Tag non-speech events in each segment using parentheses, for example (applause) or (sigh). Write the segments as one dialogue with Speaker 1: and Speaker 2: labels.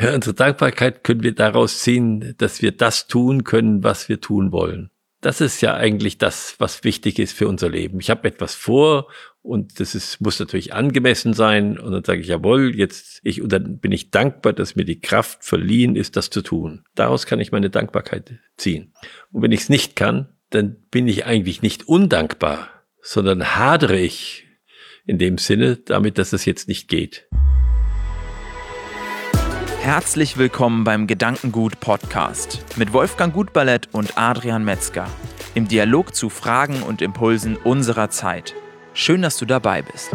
Speaker 1: Ja, unsere Dankbarkeit können wir daraus ziehen, dass wir das tun können, was wir tun wollen. Das ist ja eigentlich das, was wichtig ist für unser Leben. Ich habe etwas vor und das ist, muss natürlich angemessen sein. Und dann sage ich, jawohl, jetzt ich, und dann bin ich dankbar, dass mir die Kraft verliehen ist, das zu tun. Daraus kann ich meine Dankbarkeit ziehen. Und wenn ich es nicht kann, dann bin ich eigentlich nicht undankbar, sondern hadere ich in dem Sinne damit, dass es jetzt nicht geht.
Speaker 2: Herzlich willkommen beim Gedankengut Podcast mit Wolfgang Gutballett und Adrian Metzger im Dialog zu Fragen und Impulsen unserer Zeit. Schön, dass du dabei bist.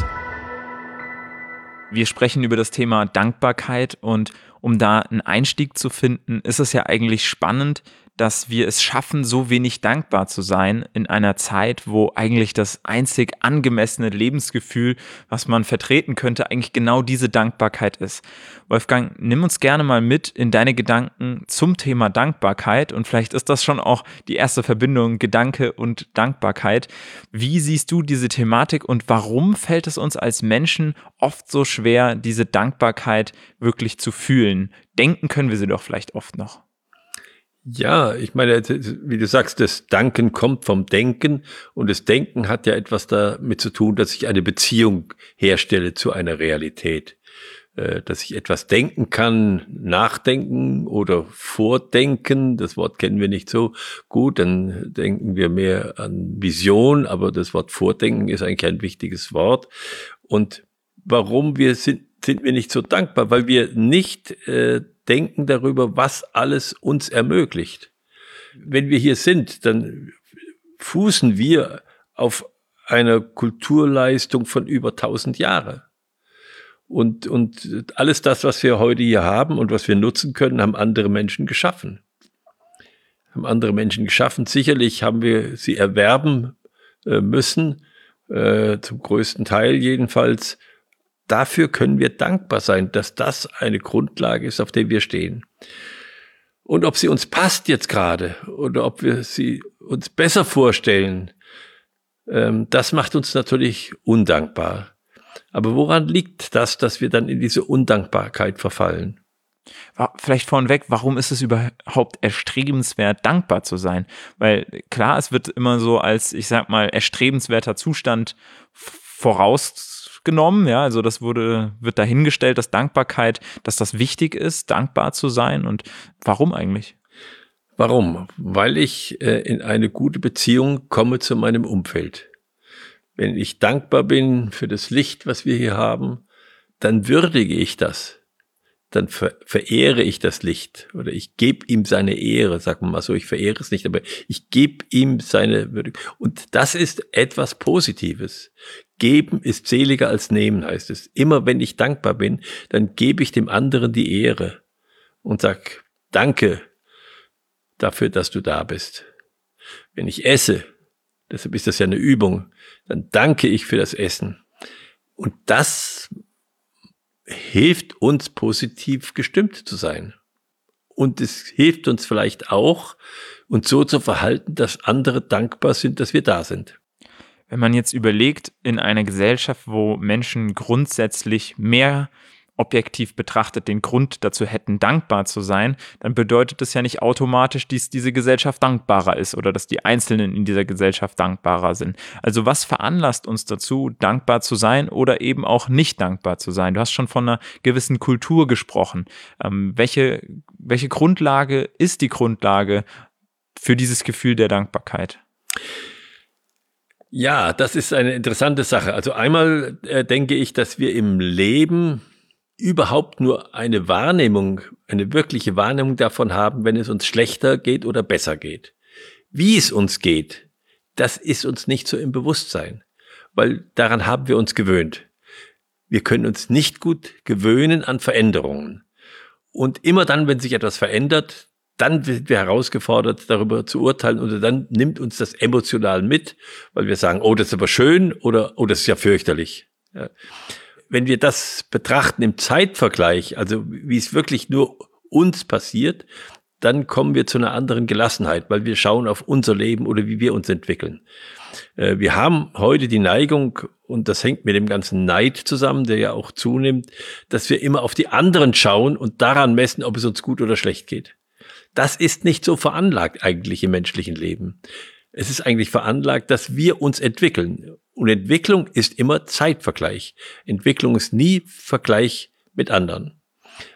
Speaker 2: Wir sprechen über das Thema Dankbarkeit und um da einen Einstieg zu finden, ist es ja eigentlich spannend, dass wir es schaffen, so wenig dankbar zu sein in einer Zeit, wo eigentlich das einzig angemessene Lebensgefühl, was man vertreten könnte, eigentlich genau diese Dankbarkeit ist. Wolfgang, nimm uns gerne mal mit in deine Gedanken zum Thema Dankbarkeit und vielleicht ist das schon auch die erste Verbindung Gedanke und Dankbarkeit. Wie siehst du diese Thematik und warum fällt es uns als Menschen oft so schwer, diese Dankbarkeit wirklich zu fühlen? Denken können wir sie doch vielleicht oft noch.
Speaker 1: Ja, ich meine, wie du sagst, das Danken kommt vom Denken und das Denken hat ja etwas damit zu tun, dass ich eine Beziehung herstelle zu einer Realität. Äh, dass ich etwas denken kann, nachdenken oder vordenken, das Wort kennen wir nicht so gut, dann denken wir mehr an Vision, aber das Wort vordenken ist eigentlich ein wichtiges Wort. Und warum wir sind, sind wir nicht so dankbar? Weil wir nicht äh, denken darüber, was alles uns ermöglicht. Wenn wir hier sind, dann fußen wir auf einer Kulturleistung von über 1000 Jahre. Und, und alles das, was wir heute hier haben und was wir nutzen können, haben andere Menschen geschaffen. Haben andere Menschen geschaffen. Sicherlich haben wir sie erwerben äh, müssen, äh, zum größten Teil jedenfalls dafür können wir dankbar sein, dass das eine Grundlage ist, auf der wir stehen. Und ob sie uns passt jetzt gerade oder ob wir sie uns besser vorstellen, ähm, das macht uns natürlich undankbar. Aber woran liegt das, dass wir dann in diese Undankbarkeit verfallen?
Speaker 2: Vielleicht vorneweg, warum ist es überhaupt erstrebenswert, dankbar zu sein? Weil klar, es wird immer so als, ich sag mal, erstrebenswerter Zustand voraus genommen. Ja, also das wurde, wird dahingestellt, dass Dankbarkeit, dass das wichtig ist, dankbar zu sein. Und warum eigentlich?
Speaker 1: Warum? Weil ich äh, in eine gute Beziehung komme zu meinem Umfeld. Wenn ich dankbar bin für das Licht, was wir hier haben, dann würdige ich das dann ver verehre ich das Licht oder ich gebe ihm seine Ehre, sagen wir mal so, ich verehre es nicht, aber ich gebe ihm seine Würdigung. Und das ist etwas Positives. Geben ist seliger als nehmen, heißt es. Immer wenn ich dankbar bin, dann gebe ich dem anderen die Ehre und sag Danke dafür, dass du da bist. Wenn ich esse, deshalb ist das ja eine Übung, dann danke ich für das Essen. Und das hilft uns positiv gestimmt zu sein. Und es hilft uns vielleicht auch, uns so zu verhalten, dass andere dankbar sind, dass wir da sind.
Speaker 2: Wenn man jetzt überlegt, in einer Gesellschaft, wo Menschen grundsätzlich mehr objektiv betrachtet den Grund dazu hätten, dankbar zu sein, dann bedeutet das ja nicht automatisch, dass diese Gesellschaft dankbarer ist oder dass die Einzelnen in dieser Gesellschaft dankbarer sind. Also was veranlasst uns dazu, dankbar zu sein oder eben auch nicht dankbar zu sein? Du hast schon von einer gewissen Kultur gesprochen. Ähm, welche, welche Grundlage ist die Grundlage für dieses Gefühl der Dankbarkeit?
Speaker 1: Ja, das ist eine interessante Sache. Also einmal äh, denke ich, dass wir im Leben überhaupt nur eine Wahrnehmung, eine wirkliche Wahrnehmung davon haben, wenn es uns schlechter geht oder besser geht. Wie es uns geht, das ist uns nicht so im Bewusstsein, weil daran haben wir uns gewöhnt. Wir können uns nicht gut gewöhnen an Veränderungen. Und immer dann, wenn sich etwas verändert, dann sind wir herausgefordert, darüber zu urteilen oder dann nimmt uns das emotional mit, weil wir sagen, oh, das ist aber schön oder oh, das ist ja fürchterlich. Ja wenn wir das betrachten im Zeitvergleich, also wie es wirklich nur uns passiert, dann kommen wir zu einer anderen Gelassenheit, weil wir schauen auf unser Leben oder wie wir uns entwickeln. Äh, wir haben heute die Neigung, und das hängt mit dem ganzen Neid zusammen, der ja auch zunimmt, dass wir immer auf die anderen schauen und daran messen, ob es uns gut oder schlecht geht. Das ist nicht so veranlagt eigentlich im menschlichen Leben. Es ist eigentlich veranlagt, dass wir uns entwickeln. Und Entwicklung ist immer Zeitvergleich. Entwicklung ist nie Vergleich mit anderen.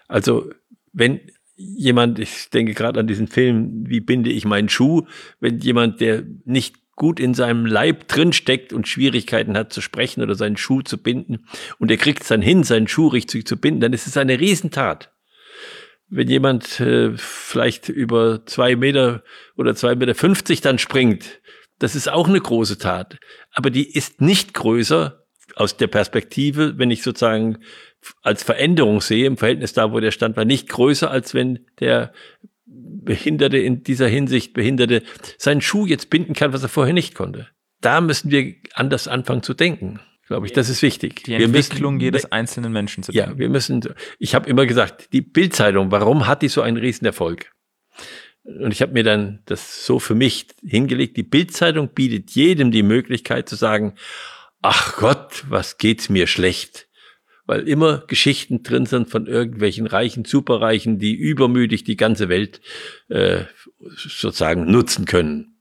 Speaker 1: Also wenn jemand, ich denke gerade an diesen Film, wie binde ich meinen Schuh, wenn jemand, der nicht gut in seinem Leib drinsteckt und Schwierigkeiten hat zu sprechen oder seinen Schuh zu binden und er kriegt es dann hin, seinen Schuh richtig zu binden, dann ist es eine Riesentat. Wenn jemand äh, vielleicht über zwei Meter oder zwei Meter fünfzig dann springt, das ist auch eine große Tat. Aber die ist nicht größer aus der Perspektive, wenn ich sozusagen als Veränderung sehe, im Verhältnis da, wo der stand war, nicht größer, als wenn der Behinderte in dieser Hinsicht, Behinderte, seinen Schuh jetzt binden kann, was er vorher nicht konnte. Da müssen wir anders anfangen zu denken. Glaube ich, das ist wichtig.
Speaker 2: Die Entwicklung müssen, jedes einzelnen Menschen zu
Speaker 1: denken. Ja, wir müssen, ich habe immer gesagt, die Bildzeitung, warum hat die so einen Riesenerfolg? Und ich habe mir dann das so für mich hingelegt, die Bildzeitung bietet jedem die Möglichkeit zu sagen, ach Gott, was geht's mir schlecht weil immer Geschichten drin sind von irgendwelchen reichen Superreichen, die übermütig die ganze Welt äh, sozusagen nutzen können.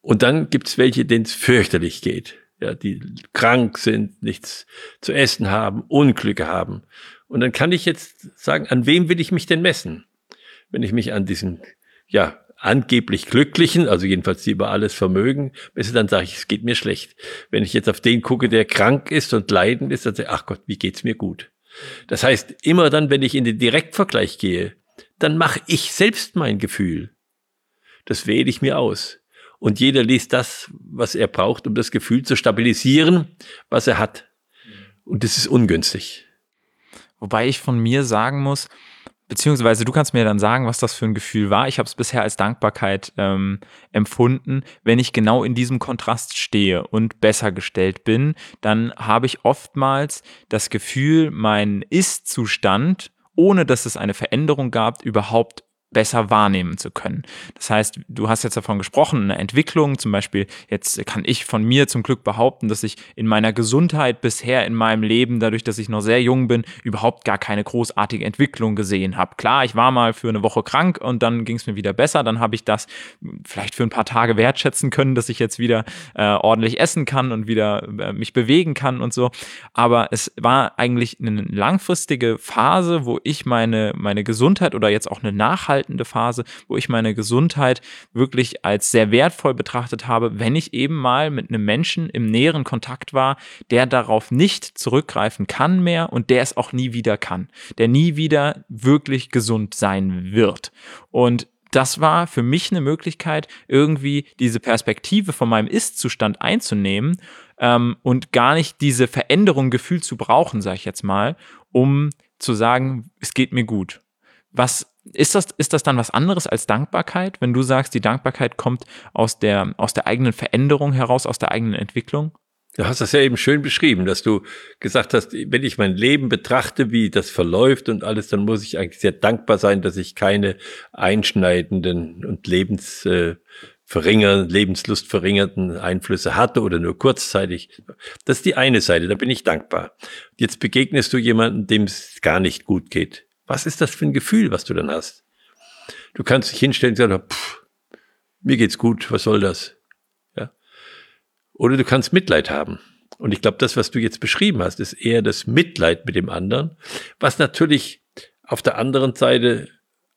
Speaker 1: Und dann gibt's welche, denen es fürchterlich geht, ja, die krank sind, nichts zu essen haben, Unglücke haben. Und dann kann ich jetzt sagen, an wem will ich mich denn messen? Wenn ich mich an diesen ja, angeblich Glücklichen, also jedenfalls die über alles vermögen, bis dann sage ich, es geht mir schlecht. Wenn ich jetzt auf den gucke, der krank ist und leidend ist, dann sage ich, ach Gott, wie geht's mir gut. Das heißt, immer dann, wenn ich in den Direktvergleich gehe, dann mache ich selbst mein Gefühl. Das wähle ich mir aus. Und jeder liest das, was er braucht, um das Gefühl zu stabilisieren, was er hat. Und das ist ungünstig.
Speaker 2: Wobei ich von mir sagen muss, beziehungsweise du kannst mir dann sagen, was das für ein Gefühl war. Ich habe es bisher als Dankbarkeit ähm, empfunden. Wenn ich genau in diesem Kontrast stehe und besser gestellt bin, dann habe ich oftmals das Gefühl, mein Ist-Zustand, ohne dass es eine Veränderung gab, überhaupt besser wahrnehmen zu können. Das heißt, du hast jetzt davon gesprochen, eine Entwicklung, zum Beispiel, jetzt kann ich von mir zum Glück behaupten, dass ich in meiner Gesundheit bisher in meinem Leben, dadurch, dass ich noch sehr jung bin, überhaupt gar keine großartige Entwicklung gesehen habe. Klar, ich war mal für eine Woche krank und dann ging es mir wieder besser, dann habe ich das vielleicht für ein paar Tage wertschätzen können, dass ich jetzt wieder äh, ordentlich essen kann und wieder äh, mich bewegen kann und so. Aber es war eigentlich eine langfristige Phase, wo ich meine, meine Gesundheit oder jetzt auch eine nachhaltige zurückhaltende Phase, wo ich meine Gesundheit wirklich als sehr wertvoll betrachtet habe, wenn ich eben mal mit einem Menschen im näheren Kontakt war, der darauf nicht zurückgreifen kann mehr und der es auch nie wieder kann, der nie wieder wirklich gesund sein wird. Und das war für mich eine Möglichkeit, irgendwie diese Perspektive von meinem Ist-Zustand einzunehmen ähm, und gar nicht diese Veränderung gefühlt zu brauchen, sage ich jetzt mal, um zu sagen, es geht mir gut. Was ist das, ist das dann was anderes als Dankbarkeit, wenn du sagst, die Dankbarkeit kommt aus der, aus der eigenen Veränderung heraus, aus der eigenen Entwicklung?
Speaker 1: Du hast das ja eben schön beschrieben, dass du gesagt hast, wenn ich mein Leben betrachte, wie das verläuft und alles, dann muss ich eigentlich sehr dankbar sein, dass ich keine einschneidenden und lebens äh, Einflüsse hatte oder nur kurzzeitig. Das ist die eine Seite, da bin ich dankbar. Jetzt begegnest du jemandem, dem es gar nicht gut geht. Was ist das für ein Gefühl, was du dann hast? Du kannst dich hinstellen und sagen, pff, mir geht's gut, was soll das? Ja. Oder du kannst Mitleid haben. Und ich glaube, das, was du jetzt beschrieben hast, ist eher das Mitleid mit dem anderen, was natürlich auf der anderen Seite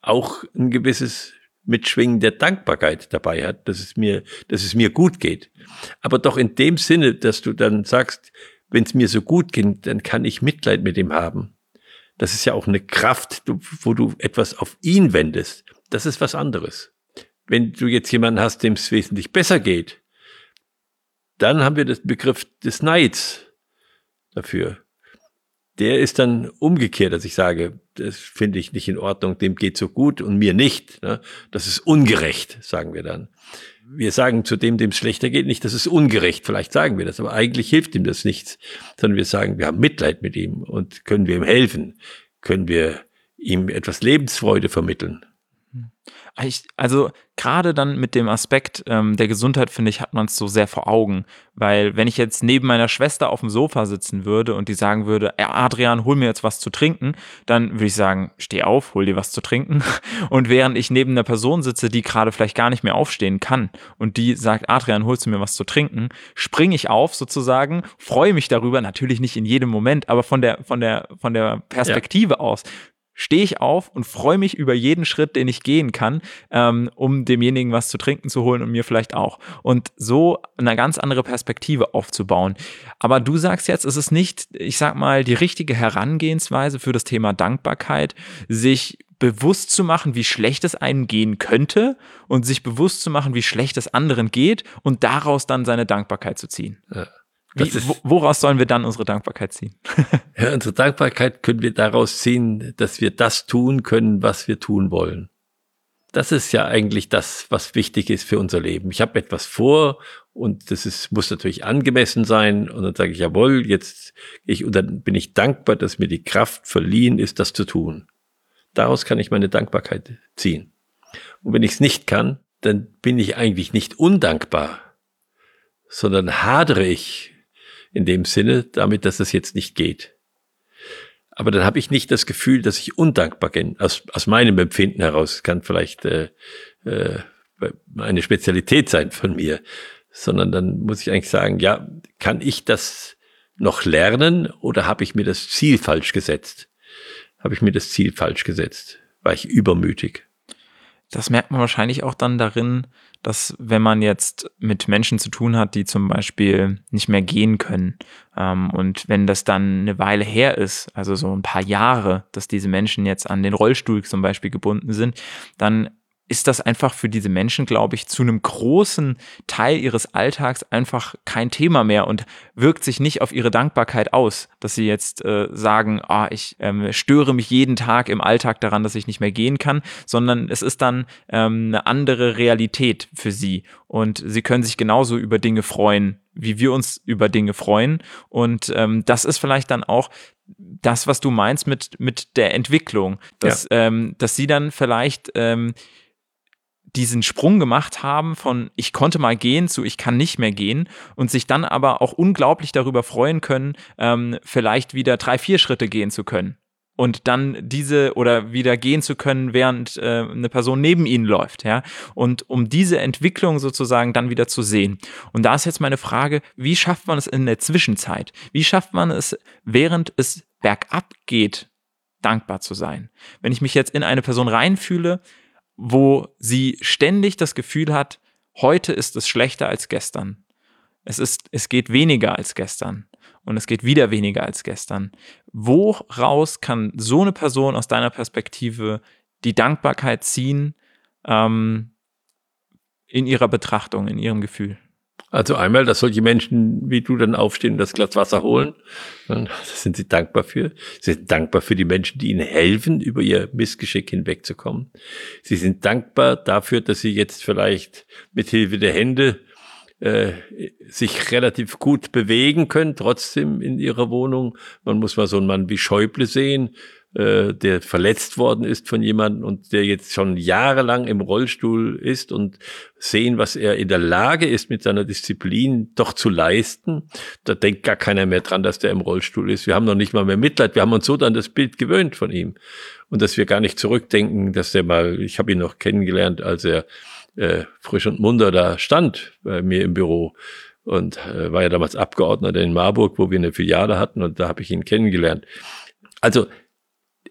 Speaker 1: auch ein gewisses Mitschwingen der Dankbarkeit dabei hat, dass es mir, dass es mir gut geht. Aber doch in dem Sinne, dass du dann sagst, wenn es mir so gut geht, dann kann ich Mitleid mit ihm haben. Das ist ja auch eine Kraft, wo du etwas auf ihn wendest. Das ist was anderes. Wenn du jetzt jemanden hast, dem es wesentlich besser geht, dann haben wir den Begriff des Neids dafür. Der ist dann umgekehrt, dass ich sage, das finde ich nicht in Ordnung, dem geht so gut und mir nicht. Ne? Das ist ungerecht, sagen wir dann wir sagen zu dem, dem es schlechter geht, nicht, das ist ungerecht. Vielleicht sagen wir das, aber eigentlich hilft ihm das nichts, sondern wir sagen, wir haben Mitleid mit ihm und können wir ihm helfen, können wir ihm etwas Lebensfreude vermitteln.
Speaker 2: Ich, also gerade dann mit dem Aspekt ähm, der Gesundheit, finde ich, hat man es so sehr vor Augen. Weil wenn ich jetzt neben meiner Schwester auf dem Sofa sitzen würde und die sagen würde, Adrian, hol mir jetzt was zu trinken, dann würde ich sagen, steh auf, hol dir was zu trinken. (laughs) Und während ich neben einer Person sitze, die gerade vielleicht gar nicht mehr aufstehen kann und die sagt, Adrian, holst du mir was zu trinken, springe ich auf sozusagen, freue mich darüber, natürlich nicht in jedem Moment, aber von der, von der, von der Perspektive ja. aus stehe ich auf und freue mich über jeden Schritt, den ich gehen kann, ähm, um demjenigen was zu trinken zu holen und mir vielleicht auch. Und so eine ganz andere Perspektive aufzubauen. Aber du sagst jetzt, es ist nicht, ich sag mal, die richtige Herangehensweise für das Thema Dankbarkeit, sich bewusst zu machen, wie schlecht es einem gehen könnte und sich bewusst zu machen, wie schlecht es anderen geht und daraus dann seine Dankbarkeit zu ziehen. Wie, woraus sollen wir dann unsere Dankbarkeit ziehen? (laughs)
Speaker 1: ja, unsere Dankbarkeit können wir daraus ziehen, dass wir das tun können, was wir tun wollen. Das ist ja eigentlich das, was wichtig ist für unser Leben. Ich habe etwas vor und das ist, muss natürlich angemessen sein. Und dann sage ich, jawohl, jetzt ich, und dann bin ich dankbar, dass mir die Kraft verliehen ist, das zu tun. Daraus kann ich meine Dankbarkeit ziehen. Und wenn ich es nicht kann, dann bin ich eigentlich nicht undankbar, sondern hadere ich in dem Sinne, damit, dass es jetzt nicht geht. Aber dann habe ich nicht das Gefühl, dass ich undankbar bin, aus, aus meinem Empfinden heraus. Kann vielleicht äh, äh, eine Spezialität sein von mir, sondern dann muss ich eigentlich sagen, ja, kann ich das noch lernen oder habe ich mir das Ziel falsch gesetzt? Habe ich mir das Ziel falsch gesetzt? War ich übermütig?
Speaker 2: Das merkt man wahrscheinlich auch dann darin, dass wenn man jetzt mit Menschen zu tun hat, die zum Beispiel nicht mehr gehen können ähm, und wenn das dann eine Weile her ist, also so ein paar Jahre, dass diese Menschen jetzt an den Rollstuhl zum Beispiel gebunden sind, dann ist das einfach für diese Menschen, glaube ich, zu einem großen Teil ihres Alltags einfach kein Thema mehr und wirkt sich nicht auf ihre Dankbarkeit aus, dass sie jetzt äh, sagen, ah, ich ähm, störe mich jeden Tag im Alltag daran, dass ich nicht mehr gehen kann, sondern es ist dann ähm, eine andere Realität für sie. Und sie können sich genauso über Dinge freuen, wie wir uns über Dinge freuen. Und ähm, das ist vielleicht dann auch das, was du meinst mit, mit der Entwicklung, dass, ja. ähm, dass sie dann vielleicht ähm, diesen Sprung gemacht haben von ich konnte mal gehen zu ich kann nicht mehr gehen und sich dann aber auch unglaublich darüber freuen können, ähm, vielleicht wieder drei, vier Schritte gehen zu können. Und dann diese oder wieder gehen zu können, während äh, eine Person neben ihnen läuft, ja. Und um diese Entwicklung sozusagen dann wieder zu sehen. Und da ist jetzt meine Frage, wie schafft man es in der Zwischenzeit? Wie schafft man es, während es bergab geht, dankbar zu sein? Wenn ich mich jetzt in eine Person reinfühle, wo sie ständig das Gefühl hat, heute ist es schlechter als gestern. Es ist, es geht weniger als gestern und es geht wieder weniger als gestern. Woraus kann so eine Person aus deiner Perspektive die Dankbarkeit ziehen ähm, in ihrer Betrachtung, in ihrem Gefühl?
Speaker 1: Also einmal, dass solche Menschen wie du dann aufstehen und das Glas Wasser holen. Dann sind sie dankbar für. Sie sind dankbar für die Menschen, die ihnen helfen, über ihr Missgeschick hinwegzukommen. Sie sind dankbar dafür, dass sie jetzt vielleicht mit Hilfe der Hände äh, sich relativ gut bewegen können, trotzdem in ihrer Wohnung. Man muss mal so einen Mann wie Schäuble sehen, äh, der verletzt worden ist von jemandem und der jetzt schon jahrelang im Rollstuhl ist und sehen, was er in der Lage ist, mit seiner Disziplin doch zu leisten. Da denkt gar keiner mehr dran, dass der im Rollstuhl ist. Wir haben noch nicht mal mehr Mitleid. Wir haben uns so dann das Bild gewöhnt von ihm. Und dass wir gar nicht zurückdenken, dass der mal, ich habe ihn noch kennengelernt, als er äh, frisch und munter da stand bei mir im Büro und äh, war ja damals Abgeordneter in Marburg, wo wir eine Filiale hatten und da habe ich ihn kennengelernt. Also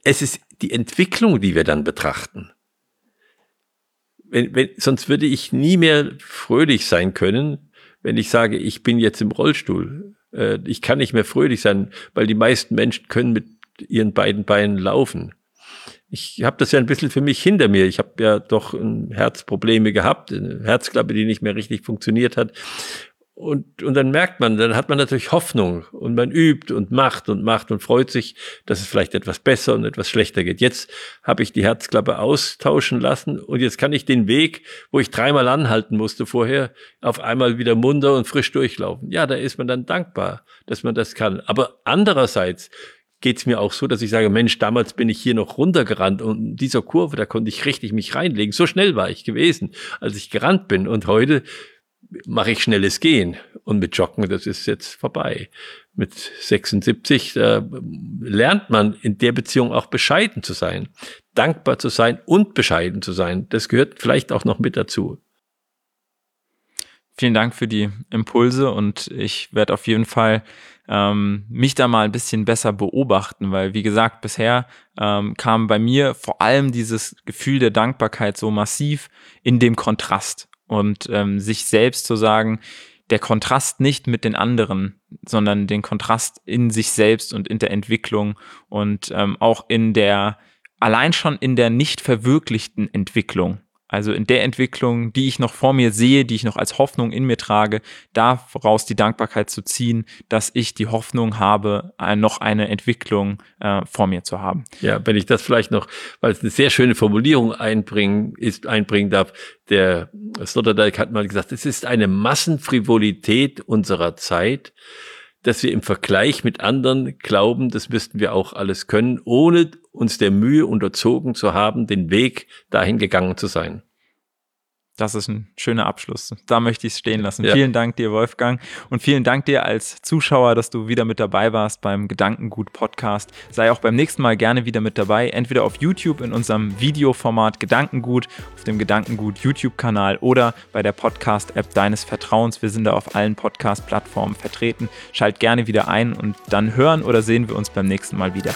Speaker 1: es ist die Entwicklung, die wir dann betrachten. Wenn, wenn, sonst würde ich nie mehr fröhlich sein können, wenn ich sage, ich bin jetzt im Rollstuhl. Äh, ich kann nicht mehr fröhlich sein, weil die meisten Menschen können mit ihren beiden Beinen laufen. Ich habe das ja ein bisschen für mich hinter mir. Ich habe ja doch Herzprobleme gehabt, eine Herzklappe, die nicht mehr richtig funktioniert hat. Und, und dann merkt man, dann hat man natürlich Hoffnung und man übt und macht und macht und freut sich, dass es vielleicht etwas besser und etwas schlechter geht. Jetzt habe ich die Herzklappe austauschen lassen und jetzt kann ich den Weg, wo ich dreimal anhalten musste vorher, auf einmal wieder munter und frisch durchlaufen. Ja, da ist man dann dankbar, dass man das kann. Aber andererseits geht es mir auch so, dass ich sage, Mensch, damals bin ich hier noch runtergerannt und in dieser Kurve, da konnte ich richtig mich reinlegen. So schnell war ich gewesen, als ich gerannt bin. Und heute mache ich schnelles Gehen. Und mit Joggen, das ist jetzt vorbei. Mit 76 da lernt man in der Beziehung auch bescheiden zu sein, dankbar zu sein und bescheiden zu sein. Das gehört vielleicht auch noch mit dazu.
Speaker 2: Vielen Dank für die Impulse und ich werde auf jeden Fall ähm, mich da mal ein bisschen besser beobachten, weil wie gesagt, bisher ähm, kam bei mir vor allem dieses Gefühl der Dankbarkeit so massiv in dem Kontrast und ähm, sich selbst zu sagen, der Kontrast nicht mit den anderen, sondern den Kontrast in sich selbst und in der Entwicklung und ähm, auch in der, allein schon in der nicht verwirklichten Entwicklung. Also in der Entwicklung, die ich noch vor mir sehe, die ich noch als Hoffnung in mir trage, daraus die Dankbarkeit zu ziehen, dass ich die Hoffnung habe, noch eine Entwicklung äh, vor mir zu haben.
Speaker 1: Ja, wenn ich das vielleicht noch, weil es eine sehr schöne Formulierung einbringen, ist, einbringen darf, der Sloterdijk hat mal gesagt, es ist eine Massenfrivolität unserer Zeit, dass wir im Vergleich mit anderen glauben, das müssten wir auch alles können, ohne uns der Mühe unterzogen zu haben, den Weg dahin gegangen zu sein.
Speaker 2: Das ist ein schöner Abschluss. Da möchte ich es stehen lassen. Ja. Vielen Dank dir, Wolfgang. Und vielen Dank dir als Zuschauer, dass du wieder mit dabei warst beim Gedankengut Podcast. Sei auch beim nächsten Mal gerne wieder mit dabei. Entweder auf YouTube in unserem Videoformat Gedankengut, auf dem Gedankengut YouTube-Kanal oder bei der Podcast-App deines Vertrauens. Wir sind da auf allen Podcast-Plattformen vertreten. Schalt gerne wieder ein und dann hören oder sehen wir uns beim nächsten Mal wieder.